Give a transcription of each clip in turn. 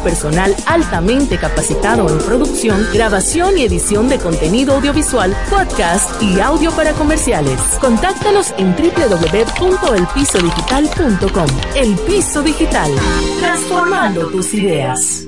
personal altamente capacitado en producción, grabación y edición de contenido audiovisual, podcast y audio para comerciales. Contáctanos en www.elpisodigital.com. El Piso Digital, transformando tus ideas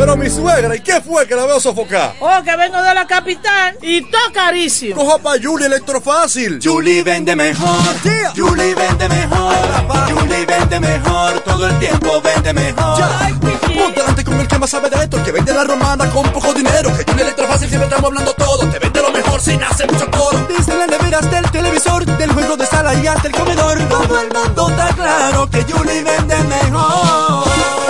Pero mi suegra, ¿y qué fue que la veo sofocar? Oh, que vengo de la capital y todo carísimo. Coja pa' Julie Electrofácil. Julie vende mejor. Yeah. Julie vende mejor. Julie vende mejor. Todo el tiempo vende mejor. Ponte delante con el que más sabe de esto, el que vende la romana con poco dinero. Que Julie Electrofácil siempre estamos hablando todo. Te vende lo mejor sin hacer mucho coro. Desde la nevera hasta el televisor, del juego de sala y hasta el comedor. Todo el mundo está claro que Julie vende mejor.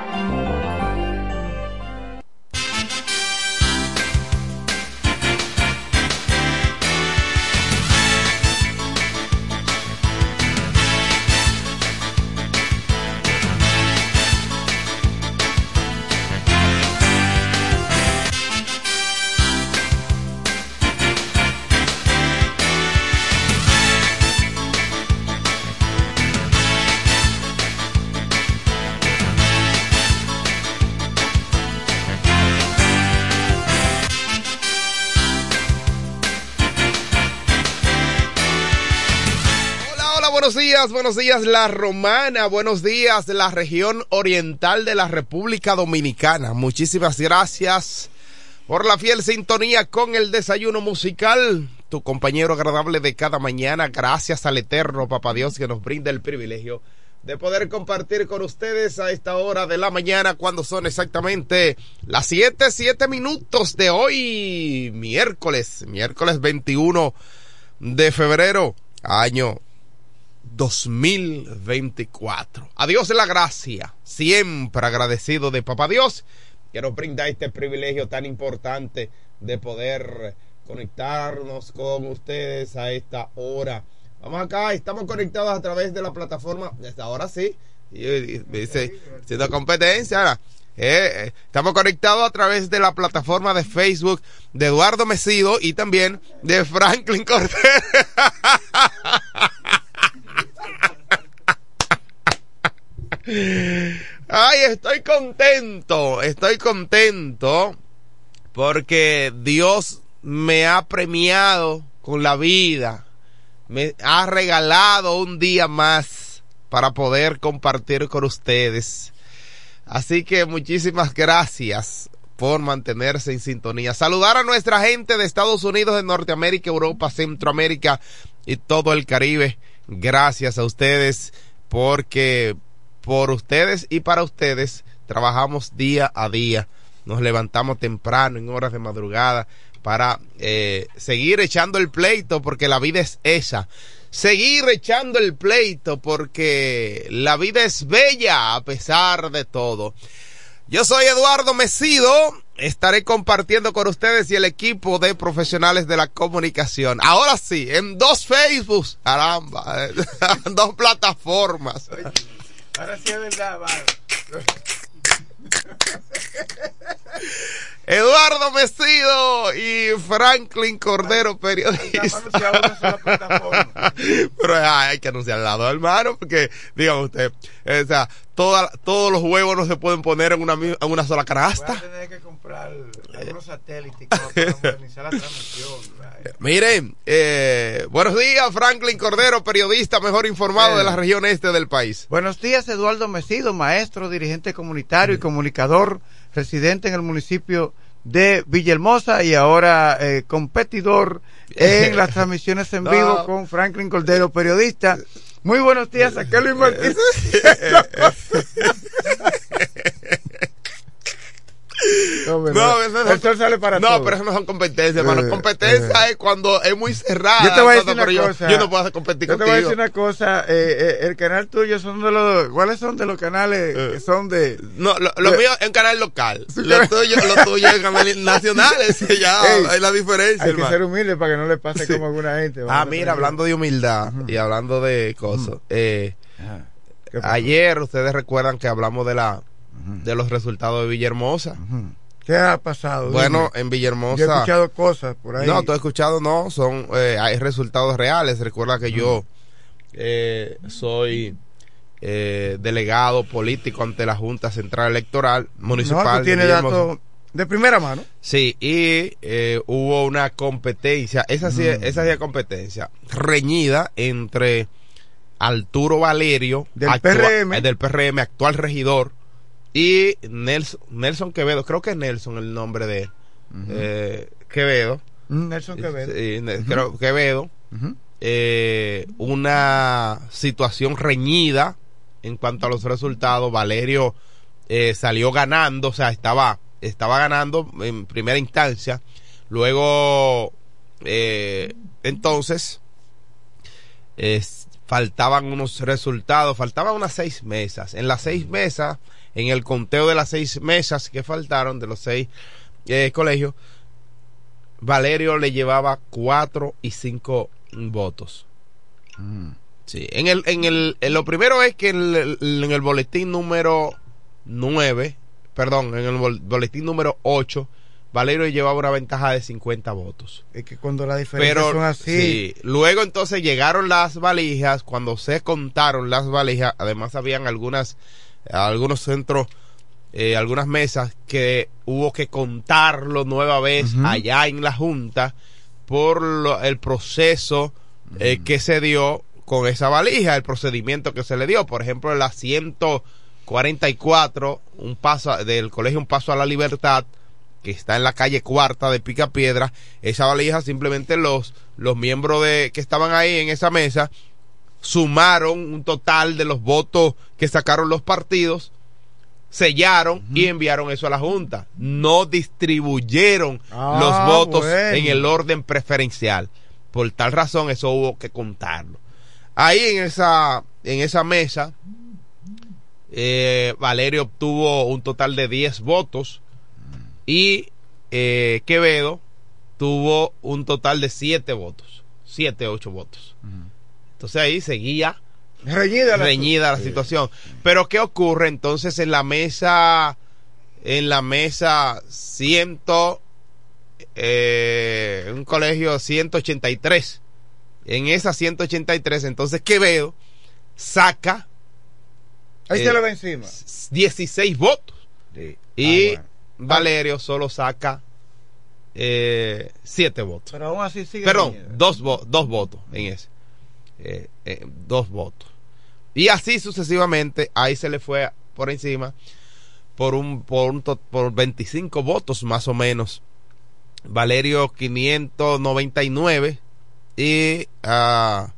Buenos días La Romana, buenos días la región oriental de la República Dominicana. Muchísimas gracias por la fiel sintonía con el desayuno musical. Tu compañero agradable de cada mañana, gracias al eterno Papá Dios que nos brinda el privilegio de poder compartir con ustedes a esta hora de la mañana cuando son exactamente las 7, 7 minutos de hoy, miércoles, miércoles 21 de febrero, año 2024. Adiós la gracia, siempre agradecido de Papá Dios que nos brinda este privilegio tan importante de poder conectarnos con ustedes a esta hora. Vamos acá, estamos conectados a través de la plataforma, desde ahora sí, dice, siendo competencia, eh, eh, estamos conectados a través de la plataforma de Facebook de Eduardo Mesido y también de Franklin Cortés. Ay, estoy contento, estoy contento porque Dios me ha premiado con la vida, me ha regalado un día más para poder compartir con ustedes. Así que muchísimas gracias por mantenerse en sintonía. Saludar a nuestra gente de Estados Unidos, de Norteamérica, Europa, Centroamérica y todo el Caribe. Gracias a ustedes porque por ustedes y para ustedes trabajamos día a día. Nos levantamos temprano en horas de madrugada para eh, seguir echando el pleito porque la vida es esa. Seguir echando el pleito porque la vida es bella a pesar de todo. Yo soy Eduardo Mesido. Estaré compartiendo con ustedes y el equipo de profesionales de la comunicación. Ahora sí, en dos Facebooks, caramba, en dos plataformas. Ahora sí es verdad, Eduardo Mesido y Franklin Cordero, periodista. Pero hay que anunciar al lado, hermano, porque, dígame usted, o sea, todos los huevos no se pueden poner en una, en una sola canasta. Voy a tener que comprar algunos satélites para organizar la transmisión. Miren, eh, buenos días, Franklin Cordero, periodista mejor informado de la región este del país. Buenos días, Eduardo Mesido, maestro, dirigente comunitario y comunicador, residente en el municipio de Villahermosa y ahora eh, competidor en las transmisiones en vivo con Franklin Cordero, periodista. Muy buenos días, a Luis Martínez. No, no, sale para No, pero eso no son competencias, hermano. Eh, competencia eh. es cuando es muy cerrada. Yo te voy a decir una cosa. Yo, no puedo competir yo contigo. te voy a decir una cosa. Eh, el canal tuyo son de los. ¿Cuáles son de los canales que son de. No, lo, mío es un canal local. Lo tuyo, lo tuyo es canales nacionales. ya hay la diferencia. Hay que ser humilde para que no le pase como a alguna gente. Ah, mira, hablando de humildad y hablando de cosas. eh, ayer ustedes recuerdan que hablamos de la de los resultados de Villahermosa. ¿Qué ha pasado? Bueno, en Villahermosa. Yo he escuchado cosas por ahí. No, tú has escuchado, no, son, eh, hay resultados reales. Recuerda que yo eh, soy eh, delegado político ante la Junta Central Electoral Municipal. No, tienes datos De primera mano. Sí, y eh, hubo una competencia, esa sí, Mm. esa sí es competencia, reñida entre Arturo Valerio, Del PRM. eh, del PRM, actual regidor, y Nelson, Nelson Quevedo, creo que es Nelson el nombre de él, eh, Quevedo. Mm, Nelson Quevedo. Creo- Quevedo. Eh, una situación reñida en cuanto a los resultados. Valerio eh, salió ganando, o sea, estaba, estaba ganando en primera instancia. Luego, entonces, es- faltaban unos resultados, faltaban unas seis mesas. En las seis mesas, en el conteo de las seis mesas que faltaron, de los seis eh, colegios, Valerio le llevaba cuatro y cinco votos. Sí, en el, en el, en lo primero es que en el, en el boletín número 9, perdón, en el bol- boletín número 8, Valerio llevaba una ventaja de 50 votos. Es que cuando las diferencias Pero son así. sí, luego entonces llegaron las valijas, cuando se contaron las valijas, además habían algunas algunos centros eh, algunas mesas que hubo que contarlo nueva vez allá en la junta por lo- el proceso eh, que se dio con esa valija, el procedimiento que se le dio, por ejemplo, la 144, un paso del colegio Un Paso a la Libertad, que está en la calle cuarta de Picapiedra, esa valija simplemente los, los miembros de, que estaban ahí en esa mesa sumaron un total de los votos que sacaron los partidos, sellaron y enviaron eso a la Junta. No distribuyeron Ah, los votos bueno. en el orden preferencial. Por tal razón, eso hubo que contarlo. Ahí en esa, en esa mesa, eh, Valerio obtuvo un total de 10 votos y eh, Quevedo tuvo un total de 7 votos. 7, 8 votos. Entonces ahí seguía Reñida la- reñida la situación. Pero ¿qué ocurre entonces en la mesa, en la mesa ciento, eh, un colegio 183? En esa 183, entonces Quevedo saca Ahí eh, se le va encima. 16 votos. Sí. Y Ah, bueno. Valerio solo saca 7 votos. Pero aún así sigue. Perdón, dos, vo- dos votos en ese. Eh, eh, dos votos. Y así sucesivamente, ahí se le fue por encima por un, por un por 25 votos más o menos. Valerio 599 y ah,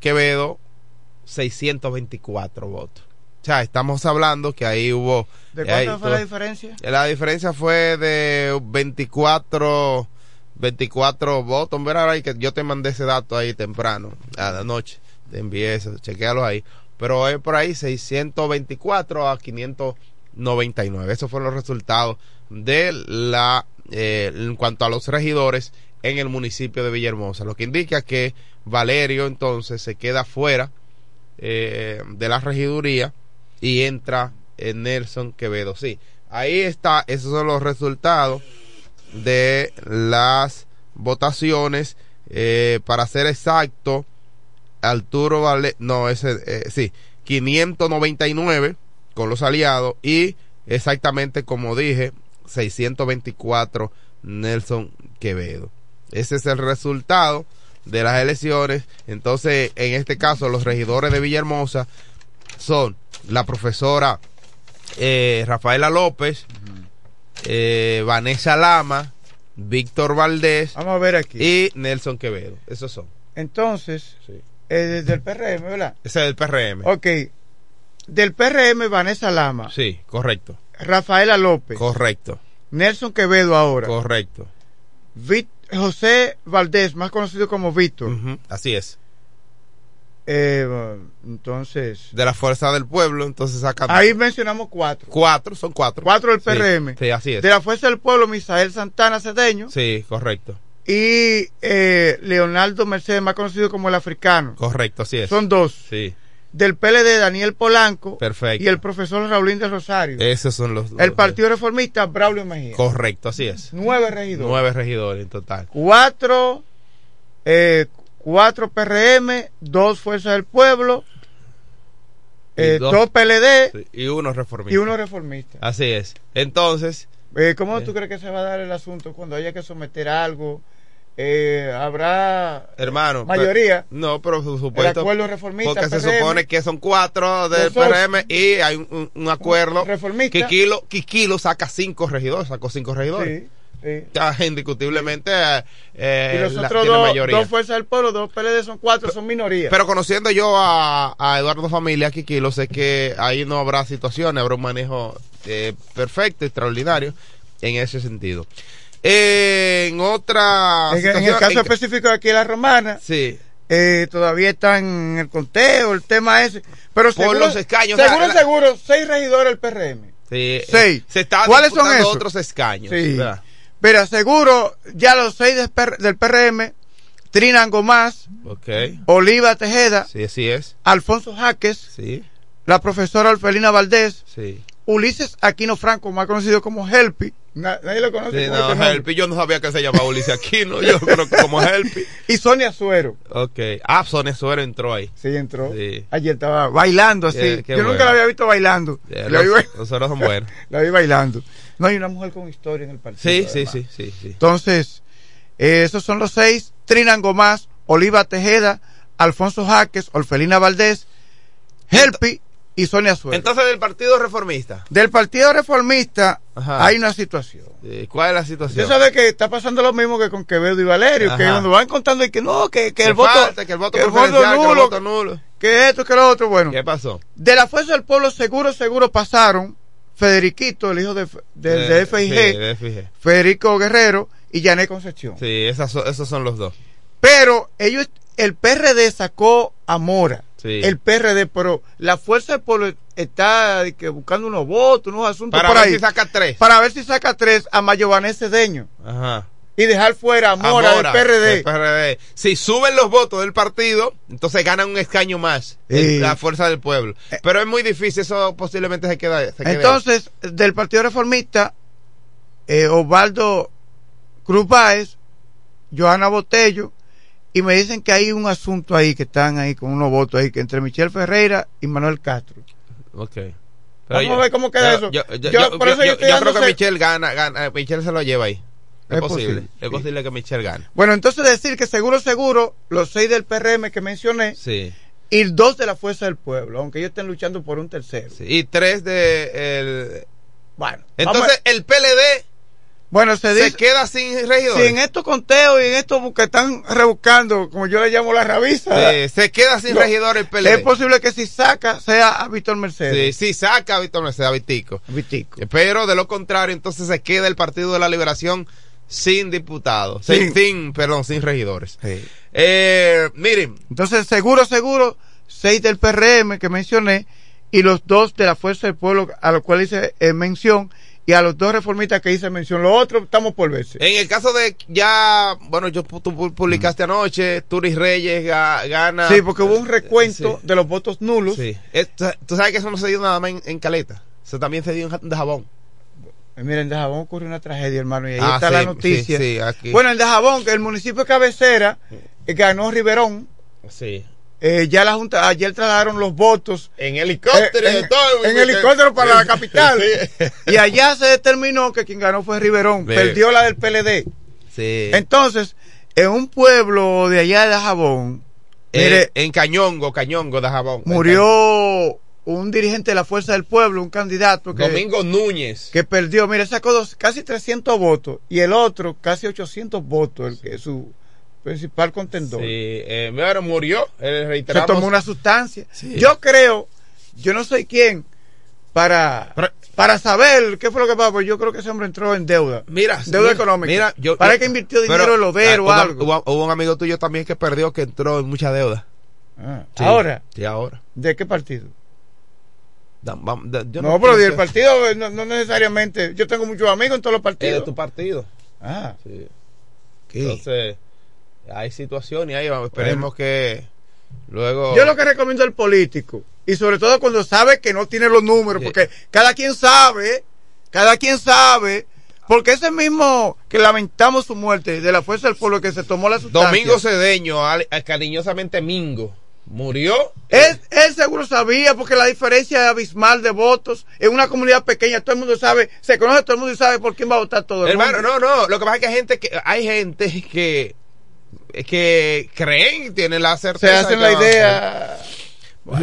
Quevedo 624 votos. O sea, estamos hablando que ahí hubo... ¿De ahí cuánto fue la diferencia? la diferencia fue de 24 24 votos. Mira ahí que yo te mandé ese dato ahí temprano, a la noche. Te envié eso, chequealo ahí. Pero es por ahí 624 a 599. Esos fueron los resultados de la eh, en cuanto a los regidores en el municipio de Villahermosa, lo que indica que Valerio entonces se queda fuera eh, de la regiduría y entra en Nelson Quevedo. Sí, ahí está, esos son los resultados de las votaciones. Eh, para ser exacto, Arturo Vale, no, ese, eh, sí, 599 con los aliados y exactamente como dije, 624 Nelson Quevedo. Ese es el resultado de las elecciones. Entonces, en este caso, los regidores de Villahermosa son la profesora eh, Rafaela López, eh, Vanessa Lama, Víctor Valdés Vamos a ver aquí. y Nelson Quevedo. Esos son. Entonces, Sí. eh, del PRM, ¿verdad? Ese es el PRM. Ok. Del PRM, Vanessa Lama, Sí, correcto. Rafaela López, Correcto. Nelson Quevedo ahora, Correcto. Vit- José Valdés, más conocido como Víctor. Así es. Eh, entonces, De la fuerza del pueblo, entonces sacan ahí mencionamos cuatro. cuatro, son cuatro. Cuatro del PRM. Sí, así es. De la Fuerza del Pueblo, Misael Santana Cedeño. Sí, correcto. Y eh, Leonardo Mercedes, más conocido como el africano. Correcto, así es. Son dos. Sí, Del PLD, Daniel Polanco. perfecto. Y el profesor Raulín de Rosario. Esos son los. el los- Partido Reformista, Braulio Mejía. Correcto, así es. Nueve regidores. Nueve regidores en total. Cuatro, eh, cuatro PRM, dos Fuerzas del Pueblo, eh, dos- PLD Y uno reformista. y uno reformista. Así es. Entonces, Eh, ¿Cómo tú crees que se va a dar el asunto cuando haya que someter algo? Eh, ¿Habrá Hermano. mayoría? pero- no, pero por supuesto. El acuerdo reformista, Porque se supone que son cuatro del PRM y hay un acuerdo. Reformista. Kikilo, Kikilo saca cinco regidores, sacó cinco regidores. Sí, sí. Indiscutiblemente. eh, y los la- otros tiene dos, mayoría. dos fuerzas del pueblo, dos PLD son cuatro, son minorías. Pero conociendo yo a, a Eduardo Familia Kikilo, sé que ahí no habrá situaciones, habrá un manejo eh, perfecto, extraordinario en ese sentido. Eh, en otra. en, en el caso en- específico de aquí de la romana, Sí. eh, todavía están en el conteo, el tema ese. Pero Por seguro, los escaños, seguro, la- la- seguro, seis regidores del PRM. Sí, eh, Seis. Se está ¿Cuáles son esos? otros escaños. Sí. ¿verdad? Pero seguro, ya los seis del, PRM, Trinan Gomás. Oliva Tejeda, Sí, así es. Alfonso Jaques, Sí, la profesora Alfelina Valdés, sí. Ulises Aquino Franco, más conocido como Helpi. Na- nadie lo conoce Sí, no. Helpi, yo no sabía que se llamaba Ulises Aquino, yo creo que como Helpi. Y Sonia Suero. Ok. Ah, Sonia Suero entró ahí. Sí, entró. Sí. Ayer estaba bailando así. Yo nunca la había visto bailando. Eh, la, los, ba- los Sueros son buenos. la vi bailando. No hay una mujer con historia en el partido. Sí, sí, sí, sí, sí. Entonces, eh, esos son los seis. Trinan Gomás, Oliva Tejeda, Alfonso Jaques, Orfelina Valdés, Helpi y Sonia Suero. Entonces, del Partido Reformista, Del Partido Reformista Ajá. hay una situación. ¿cuál es la situación? Usted sabe que está pasando lo mismo que con Quevedo y Valerio, que cuando van contando y que no, que, que el voto, falta, que el voto que el preferencial, que el nulo, voto nulo. que esto, que lo otro, bueno. ¿Qué pasó? De la Fuerza del Pueblo seguro, seguro pasaron Federiquito, el hijo de, de, de FIG, sí, de. Federico Guerrero y Janet Concepción. Sí, esas son- esos son los dos. Pero ellos, el PRD sacó a Mora. Sí. El PRD, pero la Fuerza del Pueblo está que buscando unos votos, unos asuntos Para por ver ahí. si saca tres. Para ver si saca tres a Mayobanés Cedeño Ajá. Y dejar fuera a Mora, Mora, del PRD. del PRD. Si suben los votos del partido, entonces ganan un escaño más. Sí. La fuerza del pueblo. Pero es muy difícil, eso posiblemente se queda. se. Entonces, del Partido Reformista, eh, Osvaldo Cruz Báez, Joana Botello, y me dicen que hay un asunto ahí, que están ahí con unos votos ahí, que entre Michelle Ferreira y Manuel Castro. Ok. Vamos yo- a ver cómo queda yo- eso. Yo, yo- por eso estoy creo que Michelle gana, gana, eh, Michelle se lo lleva ahí. Es, posible. posible, Es sí. posible que Michelle gane. Bueno, entonces decir que seguro, seguro, los seis del PRM que mencioné, Sí. y dos de la Fuerza del Pueblo, aunque ellos estén luchando por un tercero. sí. Y tres de. El... Bueno, Entonces, el PLD bueno, se dice, se queda sin si regidores. en estos conteos y en estos que están rebuscando, como yo le llamo la rabiza, Sí, se queda sin No, regidores el PLD. es posible que si saca sea a Víctor Mercedes. Sí, sí, saca a Víctor Mercedes, a Vitico. Vitico. Pero de lo contrario, entonces se queda el Partido de la Liberación sin diputados. Sin, sin- perdón, sin regidores. Sí. Eh, miren, Entonces, seguro, seguro, seis del PRM que mencioné y los dos de la Fuerza del Pueblo a los cuales hice eh, mención y a los dos reformistas que hice mención. Los otros estamos por verse. en el caso de ya, bueno, yo tú pu- publicaste anoche, Turis Reyes ga- gana. Sí, porque hubo un recuento Sí. de los votos nulos. Sí. Es- tú sabes que eso no se dio nada más en, en Caleta. Eso también se dio en de Jabón. Eh, Mira, en Dajabón ocurrió una tragedia, hermano, y ahí Ah, está sí, la noticia. sí, sí, aquí. Bueno, en Dajabón, que el municipio de cabecera eh, ganó Riverón. Sí. Eh, ya la Junta, ayer trasladaron los votos En helicóptero Eh, en, todo. en helicóptero para la capital. Sí. Y allá se determinó que quien ganó fue Riverón. Ve. Perdió la del PLD. Sí. Entonces, en un pueblo de allá de Dajabón, Eh, mire, en Cañongo, Cañongo de Jabón. murió un dirigente de la Fuerza del Pueblo, un candidato que, Domingo Núñez. que perdió. Mire, sacó dos- casi 300 votos y el otro casi 800 votos, el que es su principal contendor. Sí, eh, bueno, murió. Eh, Se tomó una sustancia. Sí. Yo creo, yo no soy quién para, Pero- para saber qué fue lo que pasó, porque yo creo que ese hombre entró en deuda. Mira, deuda mira, económica. Mira, yo, yo- que invirtió pero, dinero en Lodero ah, o hubo- algo. Hubo, hubo un amigo tuyo también que perdió, que entró en mucha deuda. Ah, Sí. Ahora, Sí, ahora. ¿de qué partido? Da- vam- da- yo No, pero del partido eh, no, no necesariamente. Yo tengo muchos amigos en todos los Es de partidos. tu partido. Ah, Sí. Entonces, hay situaciones ahí. vamos, Esperemos que luego. Yo lo que recomiendo al político, y sobre todo cuando sabe que no tiene los números, Sí. porque cada quien sabe, cada quien sabe, porque ese mismo que lamentamos su muerte de la fuerza del pueblo que se tomó la sustancia. Domingo Cedeño, al- al- cariñosamente Mingo. Murió. Él, él seguro sabía porque la diferencia abismal de votos en una comunidad pequeña, todo el mundo sabe, se conoce todo el mundo y sabe por quién va a votar todo el Hermano, mundo. no, no, lo que pasa es que hay gente que, hay gente que, que creen, tienen la Se certeza. hacen que la idea.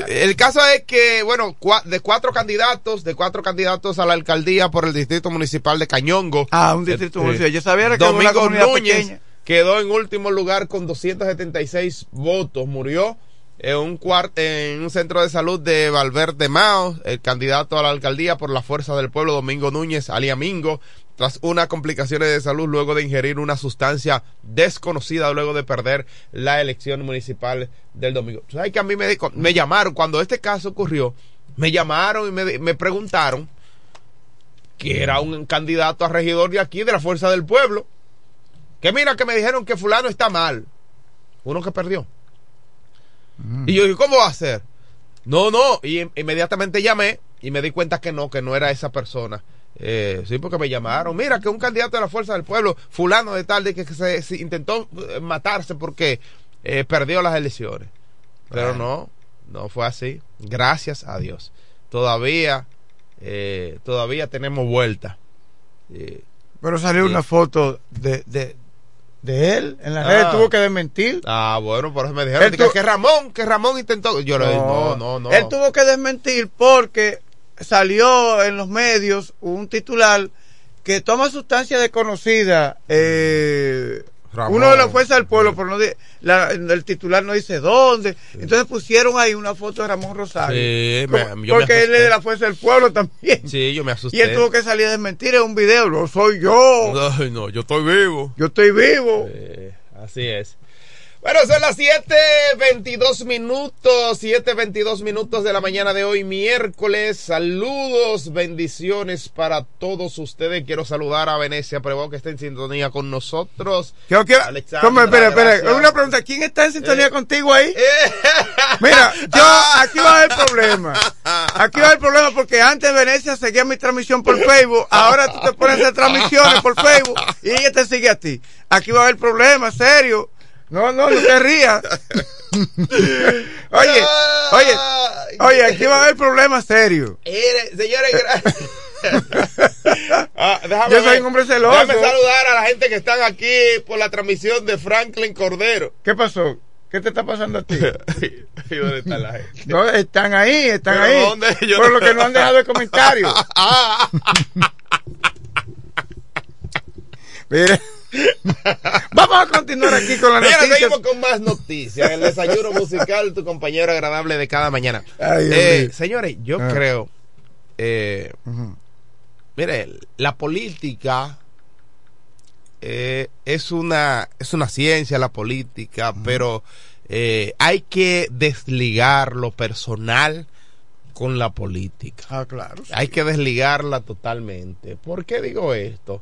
El caso es que, bueno, cua- de cuatro candidatos, de cuatro candidatos a la alcaldía por el distrito municipal de Cañongo. Ah, un distrito eh, municipal. Yo sabía que una Domingo comunidad Núñez pequeña. quedó en último lugar con 276 votos. Murió en un, en un centro de salud de Valverde Mao, el candidato a la alcaldía por la Fuerza del Pueblo, Domingo Núñez, aliamingo, tras unas complicaciones de salud luego de ingerir una sustancia desconocida luego de perder la elección municipal del domingo. Sabes que a mí me, me llamaron, cuando este caso ocurrió, me llamaron y me, me preguntaron que era un candidato a regidor de aquí, de la Fuerza del Pueblo, que mira que me dijeron que fulano está mal. Uno que perdió. Y yo dije, ¿cómo va a ser? No, no. Y in- inmediatamente llamé y me di cuenta que no, que no era esa persona. Eh, sí, porque me llamaron. Mira, que un candidato de la Fuerza del Pueblo, fulano de tal, de que, se, se intentó eh, matarse porque eh, perdió las elecciones. Pero no, no fue así. Gracias a Dios. Todavía, eh, todavía tenemos vuelta. Eh, Pero salió una foto de, de, de él en las Ah. redes, tuvo que desmentir. Ah, bueno, por eso me dijeron tu- que Ramón, que Ramón intentó. Yo le dije, no, no, no. Él tuvo que desmentir porque salió en los medios un titular que toma sustancia desconocida. Eh, Ramón. uno de la fuerza del pueblo, pero no la- el titular no dice dónde. Entonces pusieron ahí una foto de Ramón Rosario. Sí, me- Como- yo me porque él es de la fuerza del pueblo también. Sí, yo me asusté. Y él tuvo que salir a desmentir en un video. No soy yo. Ay, no, yo estoy vivo. Yo estoy vivo. Así es. Bueno, son las 7.22 minutos, 7.22 minutos de la mañana de hoy, miércoles. Saludos, bendiciones para todos ustedes. Quiero saludar a Venecia Prevó, que está en sintonía con nosotros. Yo quiero- ¿Cómo? Espera, espera. Una pregunta. ¿Quién está en sintonía Eh. contigo ahí? Mira, yo, aquí va a haber problema. Aquí va a haber problema porque antes Venecia seguía mi transmisión por Facebook. Ahora tú te pones a hacer transmisiones por Facebook y ella te sigue a ti. Aquí va a haber problema, serio. No, no, no te rías. oye, oye, oye, aquí va a haber problema serio. Eres- señores, gracias. Ah, déjame Yo soy ver. un hombre celoso. Déjame saludar a la gente que están aquí por la transmisión de Franklin Cordero. ¿Qué pasó? ¿Qué te está pasando a ti? ¿Y dónde está la gente? No, están ahí, están ¿Pero ahí. dónde? Yo Por no- lo que no han dejado el comentario. Mira. Vamos a continuar aquí con la Mira, noticia. seguimos con más noticias. El desayuno musical, tu compañero agradable de cada mañana. Ay, Eh, señores, yo Ah. creo. Eh, mire, la política eh, es una es una ciencia, la política, pero eh, hay que desligar lo personal con la política. Ah, claro. sí. Hay que desligarla totalmente. ¿Por qué digo esto?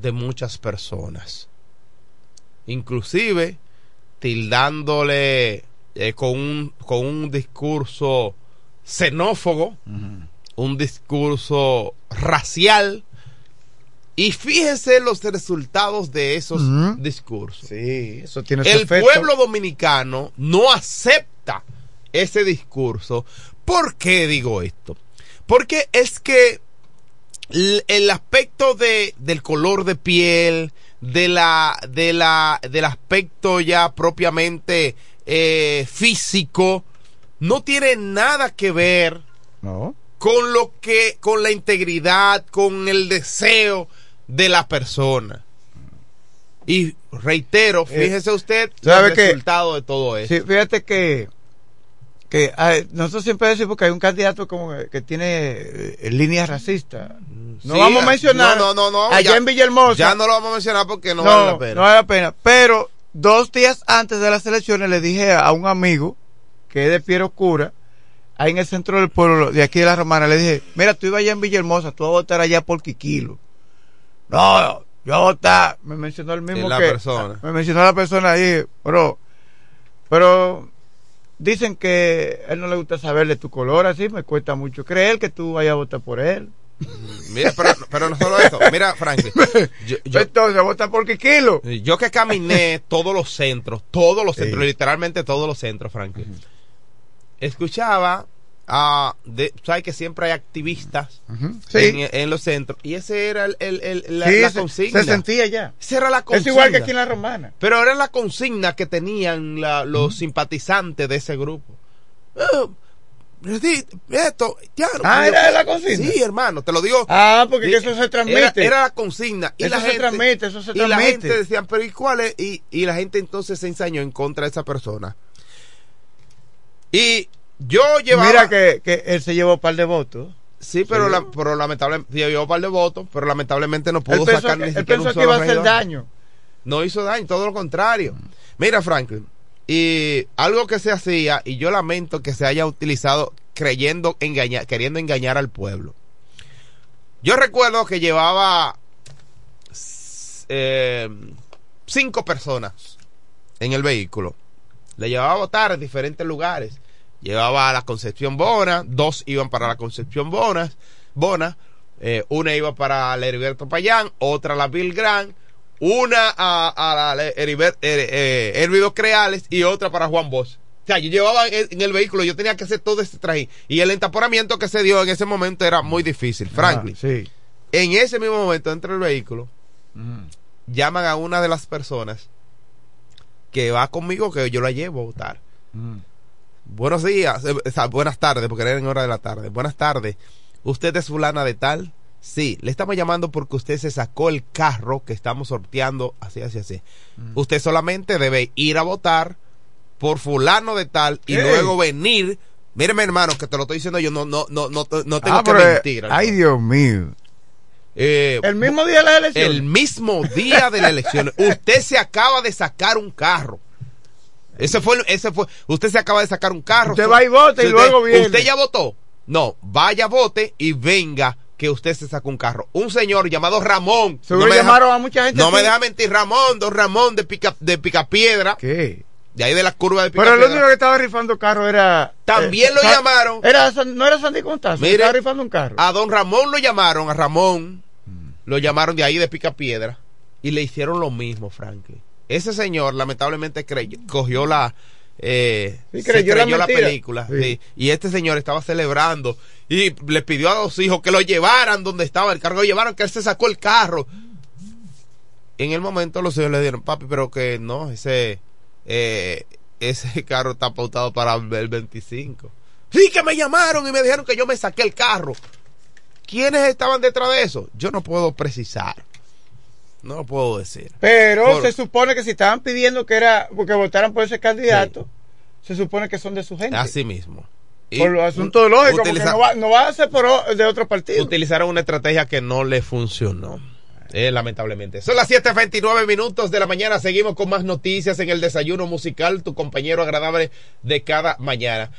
de muchas personas. Inclusive tildándole eh, con, un, con un discurso xenófobo, un discurso racial. Y fíjese los resultados de esos discursos. Sí, eso tiene El efecto. pueblo dominicano no acepta ese discurso. ¿Por qué digo esto? Porque es que el aspecto de, del color de piel, de la, de la, del aspecto ya propiamente eh, físico, no tiene nada que ver No. con lo que, con la integridad, con el deseo de la persona. Y reitero, fíjese usted el Eh, ¿sabe qué? resultado de todo eso. Sí, fíjate que, que nosotros siempre decimos que hay un candidato como que, que tiene eh, líneas racistas. No Sí, vamos a mencionar. No, no, no. no, allá ya- en Villahermosa. Ya no lo vamos a mencionar porque no, no, vale la pena. no vale la pena. Pero dos días antes de las elecciones le dije a un amigo que es de Piero Oscura, ahí en el centro del pueblo, de aquí de la Romana, le dije, mira, tú ibas allá en Villahermosa, tú vas a votar allá por Quiquilo. No, yo votar, me mencionó el mismo la que, persona. me mencionó la persona ahí, pero, pero dicen que a él no le gusta saber de tu color, así me cuesta mucho creer que tú vayas a votar por él. Mira, pero, pero no solo eso. Mira, Franklin. Yo, yo- Entonces, vota por Quiquilo. yo que caminé todos los centros, todos los centros, literalmente todos los centros, Franklin. Escuchaba a. de- ¿Sabes que siempre hay activistas Sí. en, en los centros? Y ese era el, el- el- la, Sí, la se- consigna. se sentía ya. Esa era la Es consigna. igual que aquí en la Romana. Pero era la consigna que tenían la- los simpatizantes de ese grupo. Redi- esto, ya, Ah, yo- ¿era la consigna? Sí, hermano, te lo digo. Ah, porque eso se transmite. Era, era la consigna. Y Eso la se gente, transmite, eso se Y la transmite. gente decían, pero ¿y cuál es? Y, y la gente entonces se ensañó en contra de esa persona. Y yo llevaba... Mira que, que él se llevó un par de votos. Sí, pero, Sí. la- pero lamentablemente llevó un par de votos, pero lamentablemente no pudo Él sacar que, ni él siquiera un pensó que iba a hacer regidor. daño. No hizo daño, todo lo contrario. Mira, Franklin, y algo que se hacía, y yo lamento que se haya utilizado creyendo engañar, queriendo engañar al pueblo. Yo recuerdo que llevaba eh, cinco personas en el vehículo. Le llevaba a votar en diferentes lugares. Llevaba a la Concepción Bona, dos iban para la Concepción Bona, Bona eh, una iba para la Heriberto Payán, otra a la Bill Grant, una a, a la Heriber- eh, eh, Hervido Creales y otra para Juan Bosch. O sea, yo llevaba en, en el vehículo, yo tenía que hacer todo ese traje. Y el entaporamiento que se dio en ese momento era muy difícil. Franklin, Ah, sí. en ese mismo momento, dentro del vehículo, llaman a una de las personas que va conmigo, que yo la llevo a votar. Buenos días, eh, o sea, buenas tardes, porque era en hora de la tarde. Buenas tardes. ¿Usted es fulana de tal? Sí, le estamos llamando porque usted se sacó el carro que estamos sorteando, así, así, así. Usted solamente debe ir a votar por fulano de tal y Ey. luego venir. Míreme, hermano, que te lo estoy diciendo yo, no, no, no, no, no tengo Ah, que pero, eh, mentir. Ay. Dios mío. Eh, El mismo día de la elección. el mismo día de la elección. Usted se acaba de sacar un carro. Ese fue, el- ese fue. Usted se acaba de sacar un carro. Usted va y vota y luego viene. ¿Usted ya votó? No, vaya, vote y venga que usted se sacó un carro. Un señor llamado Ramón. Seguro me deja- llamaron a mucha gente No me deja mentir, Ramón, don Ramón de Pica, de Picapiedra. ¿Qué? De ahí de la curva de Pero Picapiedra. el único que estaba rifando carro era. También lo llamaron. Era, no era Sandy Contazo. Mire, estaba rifando un carro. A don Ramón lo llamaron, a Ramón Mm. lo llamaron de ahí de Picapiedra y le hicieron lo mismo, Franklin. Ese señor lamentablemente creyó, cogió la eh, Sí, se creyó la película Sí. sí. y este señor estaba celebrando y le pidió a los hijos que lo llevaran donde estaba el carro, lo llevaron que él se sacó el carro. En el momento los hijos le dijeron, papi, pero que no, ese eh, ese carro está pautado para el 25. Sí, que me llamaron y me dijeron que yo me saqué el carro. ¿Quiénes estaban detrás de eso? Yo no puedo precisar. No lo puedo decir. Pero Por- se supone que si estaban pidiendo que era porque votaran por ese candidato, se supone que son de su gente. Así mismo. Y por los asuntos lógicos, utiliza- no va, no va a ser por de otro partido. utilizaron una estrategia que no le funcionó. Eh, lamentablemente. Son las 7.29 minutos de la mañana. Seguimos con más noticias en el desayuno musical, tu compañero agradable de cada mañana.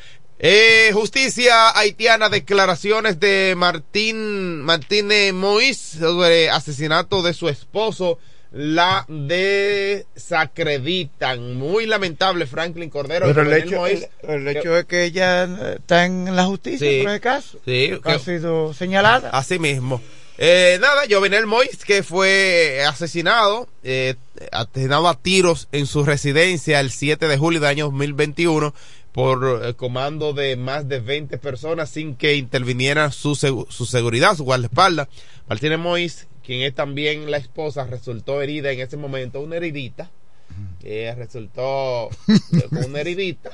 Eh, justicia haitiana, declaraciones de Martín Martínez Mois sobre asesinato de su esposo. La desacreditan. Muy lamentable, Franklin Cordero. Pero el hecho, Moïse, el, el que- hecho es que ella está en la justicia Sí. por ese caso. Sí, que ha sido señalada. Así mismo. Eh, nada, Jovenel Mois, que fue asesinado, eh, asesinado a tiros en su residencia el 7 de julio del año 2021 por eh, comando de más de 20 personas sin que interviniera su, su seguridad, su guardaespaldas. Martínez Mois, quien es también la esposa, resultó herida en ese momento, una heridita. Eh, resultó eh, con una heridita.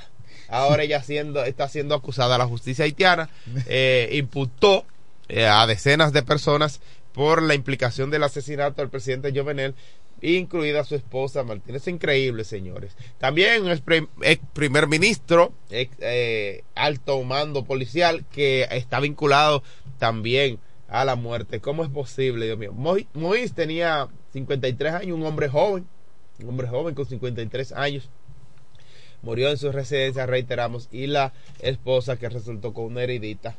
Ahora ella siendo, está siendo acusada. La justicia haitiana eh, imputó eh, a decenas de personas por la implicación del asesinato del presidente Jovenel, incluida su esposa Martínez. Es increíble, señores. También prim- ex primer ministro, ex, eh, alto mando policial, que está vinculado también a la muerte. ¿Cómo es posible, Dios mío? Mois, Mois tenía 53 años, un hombre joven, un hombre joven con 53 años murió en su residencia, reiteramos, y la esposa que resultó con una heridita.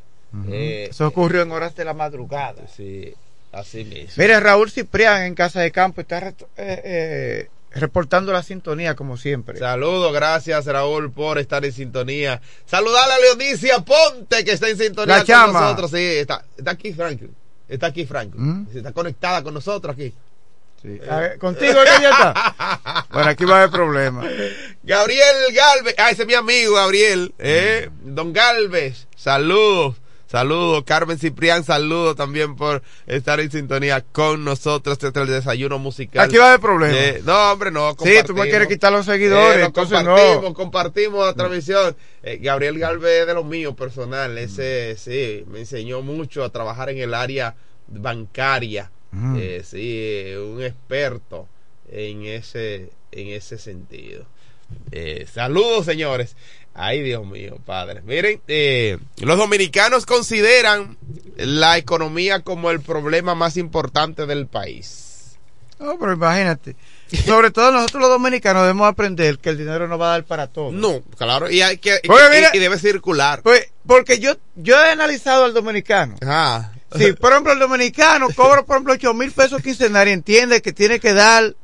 Eh, Eso ocurrió en horas de la madrugada. Sí, así mismo. Mire, Raúl Ciprián en Casa de Campo está eh, eh, reportando la sintonía como siempre. Saludos, gracias Raúl por estar en sintonía. Saludar a Leonicia Ponte que está en sintonía La con nosotros. Sí, está, está aquí Franklin. Está aquí Franklin. ¿Mm? Sí, Está conectada con nosotros aquí. A ver, ¿Contigo que ya está? Bueno, aquí va a haber problema. Gabriel Galvez, ah, ese es mi amigo Gabriel, eh, Don Galvez, saludos, saludos, Carmen Ciprián, saludos también por estar en sintonía con nosotros, es el desayuno musical. Aquí va haber problema. Eh, no, hombre, no, Sí, tú me quieres quitar los seguidores, Eh, no, entonces compartimos, no. compartimos la transmisión. Eh, Gabriel Galvez es de lo mío personal, ese sí, me enseñó mucho a trabajar en el área bancaria. Mm. Eh, sí, un experto en ese, en ese sentido. Eh, saludos, señores. Ay, Dios mío, padre. Miren, eh, los dominicanos consideran la economía como el problema más importante del país. No, pero imagínate. Sobre todo nosotros los dominicanos debemos aprender que el dinero no va a dar para todo. No, claro, y hay que y, Oye, mira- y debe circular. Pues, porque yo, yo he analizado al dominicano. Ah. Sí, por ejemplo, el dominicano cobra, por ejemplo, 8 mil pesos quincenal y entiende que tiene que dar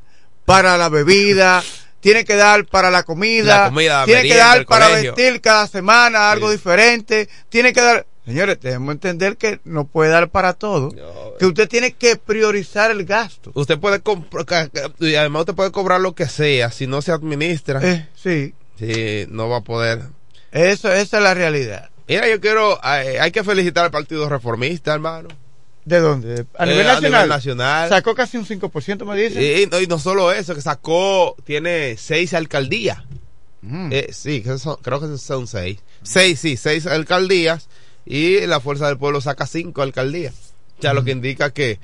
para la bebida, tiene que dar para la comida, La comida, la tiene que dar para colegio. vestir cada semana algo Sí. diferente, tiene que dar... Señores, debemos entender que no puede dar para todo, que usted tiene que priorizar el gasto. Usted puede comprar, y además usted puede cobrar lo que sea, si no se administra. Eh, sí. Sí, no va a poder. Eso, esa es la realidad. Mira, yo quiero, eh, hay que felicitar al Partido Reformista, hermano. ¿De dónde? A Eh, nivel a nacional. nivel nacional. Sacó casi un 5%, me dicen. Y, no, y no solo eso, que sacó, tiene seis alcaldías. Mm. Eh, sí, que son- creo que son seis. Seis, sí, seis alcaldías. Y la Fuerza del Pueblo saca cinco alcaldías. O sea, lo que indica que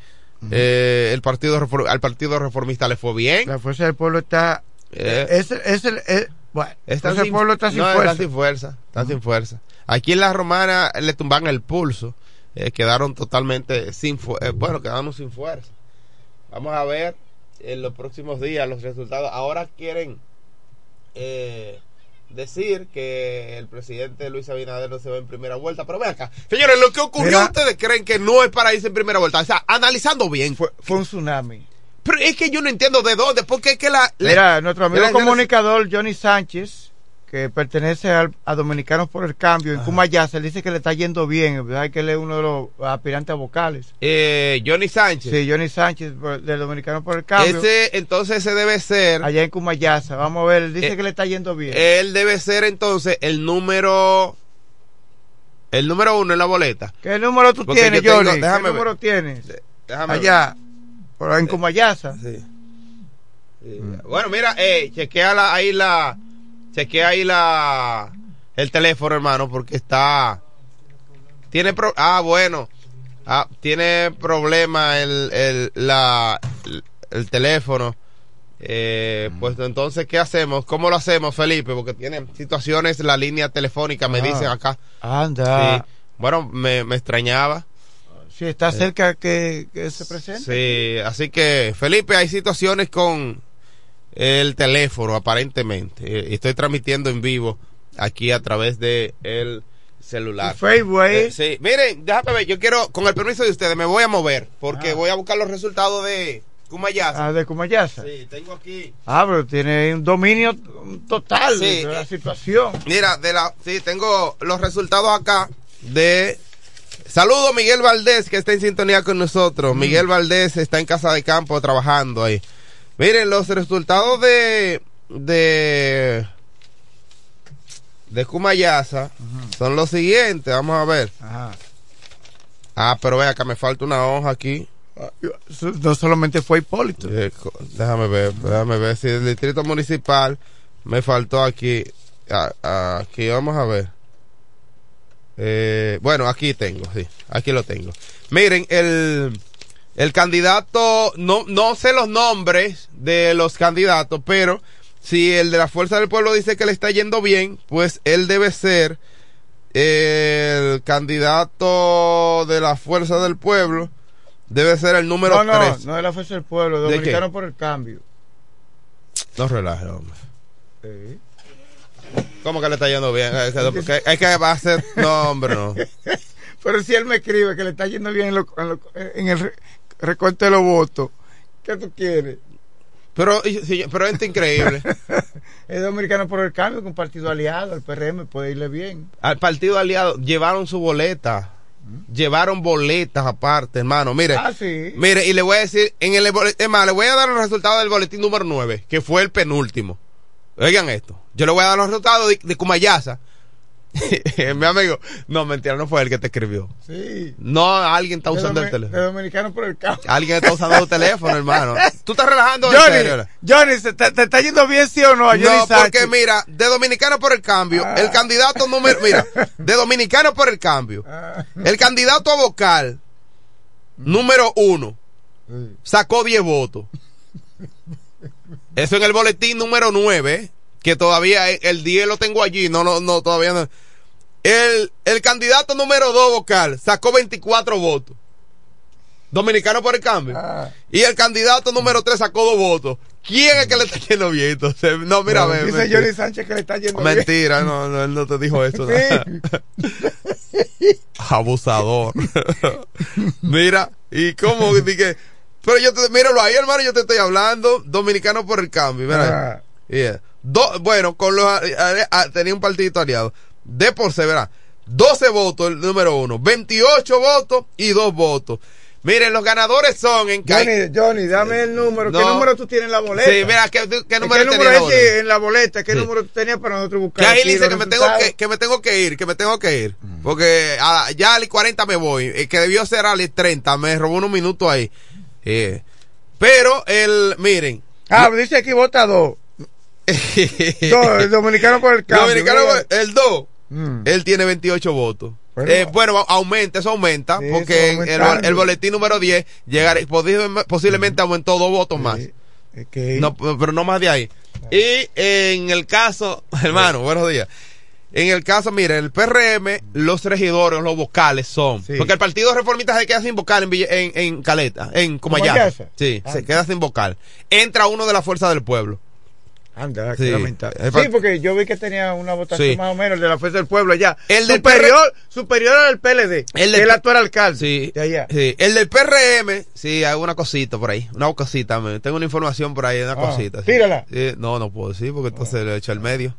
eh, el partido al Partido Reformista le fue bien. La fuerza del pueblo está... Eh. Es, es el... es- bueno, del sin- pueblo está sin no, fuerza. Están sin fuerza. Sin fuerza. Aquí en la romana le tumban el pulso. Eh, quedaron totalmente sin fuerza. bueno, quedaron sin fuerza. Vamos a ver en los próximos días los resultados. Ahora quieren eh, decir que el presidente Luis Abinader no se va en primera vuelta. Pero ve acá. Señores, lo que ocurrió, Mira. ustedes creen que no es para irse en primera vuelta. O sea, analizando bien. Fue, fue un tsunami. Pero es que yo no entiendo de dónde. Porque es que la. la- Mira, nuestro amigo la- comunicador Johnny Sánchez, que pertenece al- a Dominicanos por el Cambio, en Cumayasa, él dice que le está yendo bien, ¿verdad? Que él es uno de los aspirantes a vocales. eh, Johnny Sánchez. Sí, Johnny Sánchez, del Dominicanos por el Cambio. Ese, entonces ese debe ser. Allá en Cumayasa, vamos a ver, él dice Eh, que le está yendo bien. Él debe ser entonces el número. El número uno en la boleta. ¿Qué número tú Porque tienes, tengo- Johnny? ¿Qué déjame ver. número tienes? Déjame Allá, por, en Cumayasa. Sí. Sí. Bueno, mira, eh, chequea la- ahí la. Chequea ahí la. El teléfono, hermano, porque está. Tiene. Pro, ah, bueno. Ah, tiene problema el, el, la, el, el teléfono. Eh, pues entonces, ¿qué hacemos? ¿Cómo lo hacemos, Felipe? Porque tiene situaciones, la línea telefónica, me Ah. dicen acá. Anda. Sí. Bueno, me, me extrañaba. Sí, está cerca que, que se presente. Sí, así que Felipe, hay situaciones con el teléfono aparentemente. Eh, Estoy transmitiendo en vivo aquí a través de el celular. Facebook. Eh, sí, miren, déjame ver, yo quiero, con el permiso de ustedes, me voy a mover porque Ah. voy a buscar los resultados de Cumayasa. Ah, de Cumayasa. Sí, tengo aquí. Ah, pero tiene un dominio total Sí. de la situación. Mira, de la, sí, tengo los resultados acá de. Saludo Miguel Valdés que está en sintonía con nosotros. Mm. Miguel Valdés está en casa de campo trabajando ahí. Miren los resultados de de de Cumayasa son los siguientes. Vamos a ver. Ajá. Ah, pero vea acá me falta una hoja aquí. No solamente fue Hipólito. Eh, déjame ver, déjame ver si el distrito municipal me faltó aquí. Ah, aquí vamos a ver. Eh, bueno, aquí tengo, sí, aquí lo tengo. Miren, el, el candidato, no, no sé los nombres de los candidatos, pero si el de la Fuerza del Pueblo dice que le está yendo bien, pues él debe ser el candidato de la Fuerza del Pueblo, debe ser el número no, no, 3. no es la fuerza del pueblo, ¿De dominicano por el cambio. No relaje, hombre. ¿Cómo que le está yendo bien? Es que, es que va a ser. No, hombre, no. Pero si él me escribe que le está yendo bien en, lo- en lo- en el recorte los votos, ¿qué tú quieres? Pero, pero esto es increíble. Es dominicano por el cambio, con partido aliado, el PRM puede irle bien. Al partido aliado llevaron su boleta. Llevaron boletas aparte, hermano. Mire, Ah, sí. mire, y le voy a decir, en el es más, le voy a dar los resultados del boletín número 9, que fue el penúltimo. Oigan esto. Yo le voy a dar los resultados de, de Cumayasa. Mi amigo, no, mentira, no fue él que te escribió. Sí. No, alguien está usando el teléfono. De dominicano por el. Alguien está usando tu teléfono, hermano. Tú estás relajando Johnny. Johnny, ¿se te, te está yendo bien sí o no? Johnny No, porque mira, de Dominicano por el Cambio, Ah. el candidato número, mira, de Dominicano por el Cambio, Ah. el candidato a vocal número uno sacó 10 votos. Eso en el boletín número 9, que todavía el- el 10 lo tengo allí, no, no, no, todavía no. El, el candidato número 2 vocal sacó 24 votos. Dominicano por el cambio. Ah. Y el candidato número 3 sacó dos votos. ¿Quién es que le está yendo bien? Entonces, no, mira, ve, dice mentira. Johnny Sánchez que le está yendo bien. Mentira, no, no, él no te dijo eso. Abusador. Mira, y cómo dije, pero yo te, míralo ahí, hermano, yo te estoy hablando, dominicano por el cambio, mira. Ah. Yeah. Do- bueno, con los ah, ah, tenía un partido aliado. De por verá. 12 votos el número uno, 28 votos y 2 votos. Miren, los ganadores son en Johnny, Johnny, dame el número. ¿Qué No. número tú tienes en la boleta? Sí, mira, ¿qué, qué ¿Qué número número es en la boleta? ¿Qué Sí. número tú tenías para nosotros buscar? Que ahí dice que me, tengo que, que me tengo que ir, que me tengo que ir. Porque a- ya a las 40 me voy. El que debió ser a las 30, me robó unos minutos ahí. Eh, pero el, miren. Ah, dice aquí vota dos. El dominicano por el cambio. Dominicano, mira. el 2, Mm. él tiene 28 votos. Bueno. Eh, Bueno, aumenta, eso aumenta, Sí, porque eso el, boletín número 10 llegará, posi- posiblemente aumentó dos votos más. No, pero no más de ahí. Y en el caso, hermano, buenos días. En el caso, mire, el PRM, los regidores, los vocales son. Sí. Porque el Partido Reformista se queda sin vocal en, Villa- en, en Caleta, en Comayasa. Comayasa. Sí, Ah. se queda sin vocal. Entra uno de la Fuerza del Pueblo. Anda, Sí. El Sí, porque yo vi que tenía una votación Sí. más o menos el de la Fuerza del Pueblo allá. El del superior, superior al PLD. El El del- el actual alcalde. Sí, De allá. sí. El del PRM, sí, hay una cosita por ahí. Una cosita, me- tengo una información por ahí, una Ah, cosita. tírala. No, no puedo decir porque entonces le echo al medio.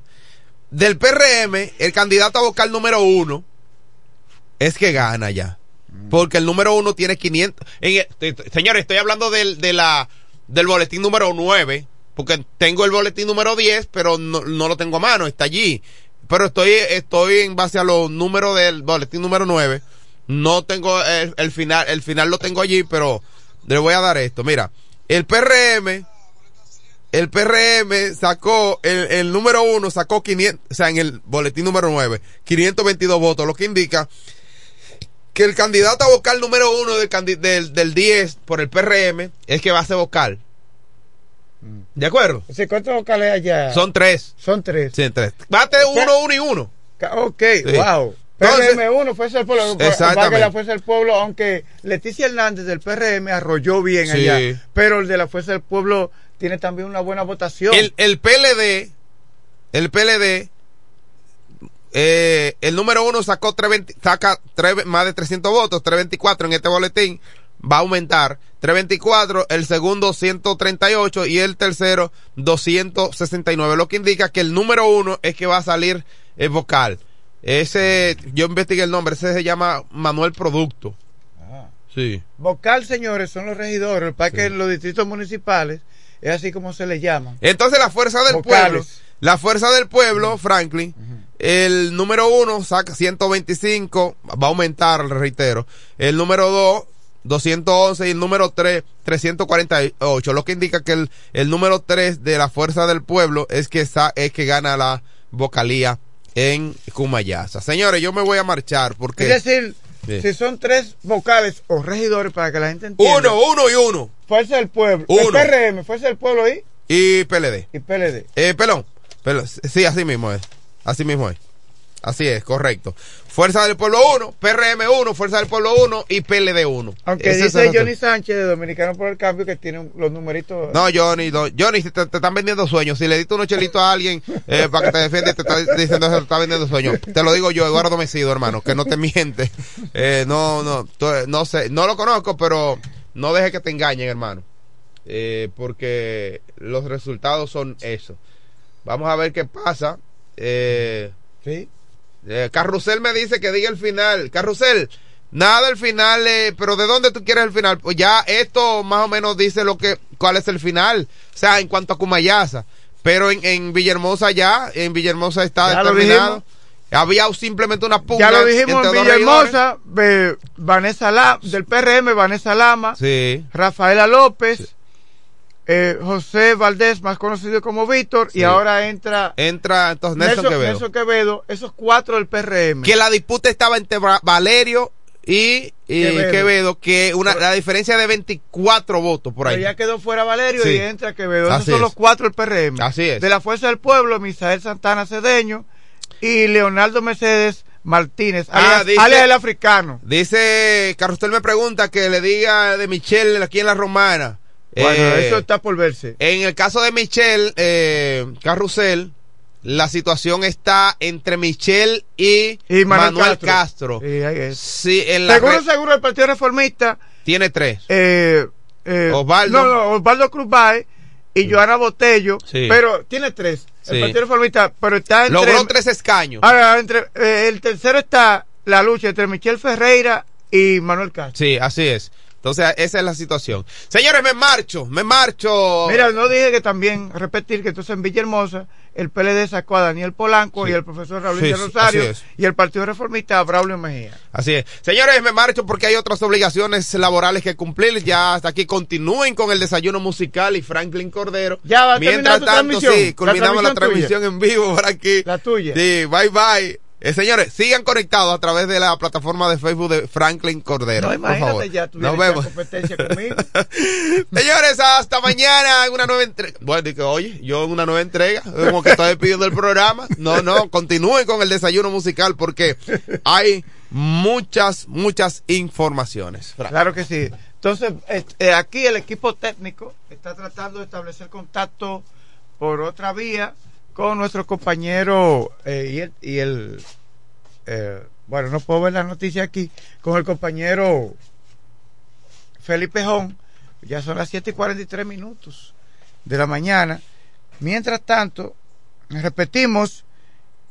Del PRM, el candidato a vocal número uno es que gana ya. Porque el número uno tiene 500. en el- señores, estoy hablando del, de la, del boletín número 9. Porque tengo el boletín número 10, pero no, no lo tengo a mano, está allí. Pero estoy, estoy en base a los números del boletín número 9. No tengo el, final, el final lo tengo allí, pero le voy a dar esto. Mira, el PRM, el PRM sacó, el, el número uno sacó 500, o sea, en el boletín número 9, 522 votos, lo que indica que el candidato a vocal número uno del, candi- del, del 10 por el PRM es que va a ser vocal. ¿De acuerdo? Sea, ¿Cuántos vocales hay allá? Son tres. Son tres. Sí, tres. Tener uno, uno y uno. Ok, Sí. wow. Entonces- PRM1, Fuerza del Pueblo. Exactamente. Valga la Fuerza del Pueblo, aunque Leticia Hernández del PRM arrolló bien Sí. allá. Pero el de la Fuerza del Pueblo tiene también una buena votación. El, el PLD, el PLD, eh, el número uno sacó 320 saca tres- más de 300 votos, 324 en este boletín, va a aumentar. 324, el segundo 138 y el tercero 269, lo que indica que el número uno es que va a salir el vocal. Ese, yo investigué el nombre, ese se llama Manuel Producto. Sí. Vocal, señores, son los regidores. Para que en los distritos municipales es así como se le llaman. Entonces la fuerza del Vocales. pueblo, la fuerza del pueblo, Franklin, el número uno saca 125, va a aumentar, reitero. El número dos, 211 y el número tres, 348, lo que indica que el, el número tres de la fuerza del pueblo es que sa- es que gana la vocalía en Cumayasa. Señores, yo me voy a marchar porque Es decir, Sí. si son tres vocales o regidores para que la gente entienda. uno, uno y uno Fuerza del Pueblo. Uno. El PRM, Fuerza del Pueblo y, y PLD. y PLD. Eh, pelón, pelón. Sí, así mismo es. Así mismo es. Así es, correcto. Fuerza del Pueblo 1, PRM 1, Fuerza del Pueblo 1 y PLD 1. Aunque Ese dice Johnny Sánchez de Dominicano por el Cambio que tiene los numeritos. No, Johnny, no, Johnny, te, te están vendiendo sueños. Si le diste unos chelitos a alguien eh, para que te defienda, te está diciendo que te está vendiendo sueños. Te lo digo yo, Eduardo Mesido, hermano, que no te miente. Eh, no, no, no sé, no lo conozco, pero no deje que te engañen, hermano. Eh, porque los resultados son eso. Vamos a ver qué pasa. Eh, sí. Eh, Carrusel me dice que diga el final. Carrusel, nada el final, eh, pero ¿de dónde tú quieres el final? Pues ya esto más o menos dice lo que, cuál es el final. O sea, en cuanto a Cumayasa. Pero en, en Villahermosa ya, en Villahermosa está Ya determinado. Había simplemente una pugna. Ya lo dijimos en. Villahermosa, eh, Vanessa La, del PRM, Vanessa Lama, Sí. Rafaela López, eh, José Valdés, más conocido como Víctor, Sí. y ahora entra Entra entonces Nelson, Quevedo. Nelson Quevedo, esos cuatro del PRM. Que la disputa estaba entre Va- Valerio y, y Quevedo. Quevedo. que una, la diferencia de 24 votos por Pero ahí. ya quedó fuera Valerio Sí. y entra Quevedo. Esos Así son es. los cuatro del PRM. Así es. De la Fuerza del Pueblo, Misael Santana Cedeño y Leonardo Mercedes Martínez, Ah, alias, dice- alias el africano. Dice, Carrusel me pregunta que le diga de Michelle aquí en la Romana. Bueno, Eh, eso está por verse. En el caso de Michelle eh, Carrusel, la situación está entre Michelle y, Y Manuel Manuel, Castro. Castro. Sí, ahí es. Sí, en la Seguro, seguro, el Partido Reformista. tiene tres. Eh, eh, Osvaldo. No, no, Osvaldo Cruz Baez y Joana Botello. Sí. Pero tiene tres. El Sí. Partido Reformista, pero está entre. Logró tres escaños. Ahora, entre, eh, el tercero está la lucha entre Michelle Ferreira y Manuel Castro. Sí, así es. Entonces, esa es la situación. Señores, me marcho, me marcho. Mira, no dije que también, repetir que entonces en Villahermosa el PLD sacó a Daniel Polanco Sí. y el profesor Raúl Sí, Rosario y el Partido Reformista a Braulio Mejía. Así es. Señores, me marcho porque hay otras obligaciones laborales que cumplir. Ya hasta aquí continúen con el desayuno musical y Franklin Cordero. Ya va a Mientras tanto, transmisión. sí, culminamos la La transmisión transmisión en vivo por aquí. La tuya. Sí, bye bye. Eh, señores, sigan conectados a través de la plataforma de Facebook de Franklin Cordero. No, por imagínate favor. ya, tú Nos vemos. competencia conmigo. Señores, hasta mañana en una nueva entrega. Bueno, dije, oye, yo en una nueva entrega, como que estoy despidiendo el programa. No, no, continúen con el desayuno musical porque hay muchas, muchas informaciones. Frank. Claro que sí. Entonces, este, aquí el equipo técnico está tratando de establecer contacto por otra vía con nuestro compañero eh, y el, y el, eh, bueno, no puedo ver la noticia aquí, con el compañero Felipe Jón. Ya son las 7 y 43 minutos de la mañana. Mientras tanto, repetimos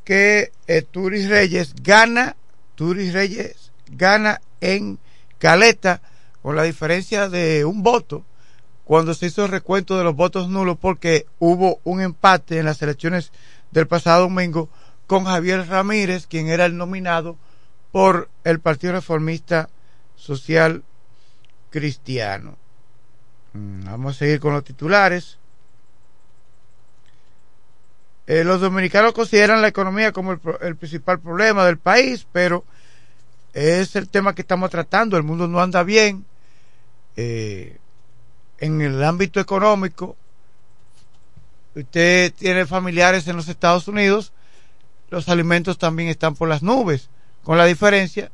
que eh, Turis Reyes gana, Turis Reyes gana en Caleta con la diferencia de un voto cuando se hizo el recuento de los votos nulos porque hubo un empate en las elecciones del pasado domingo con Javier Ramírez, quien era el nominado por el Partido Reformista Social Cristiano. Mm, Vamos a seguir con los titulares. Eh, los dominicanos consideran la economía como el, el principal problema del país, pero es el tema que estamos tratando. El mundo no anda bien. Eh, en el ámbito económico, usted tiene familiares en los Estados Unidos, los alimentos también están por las nubes, con la diferencia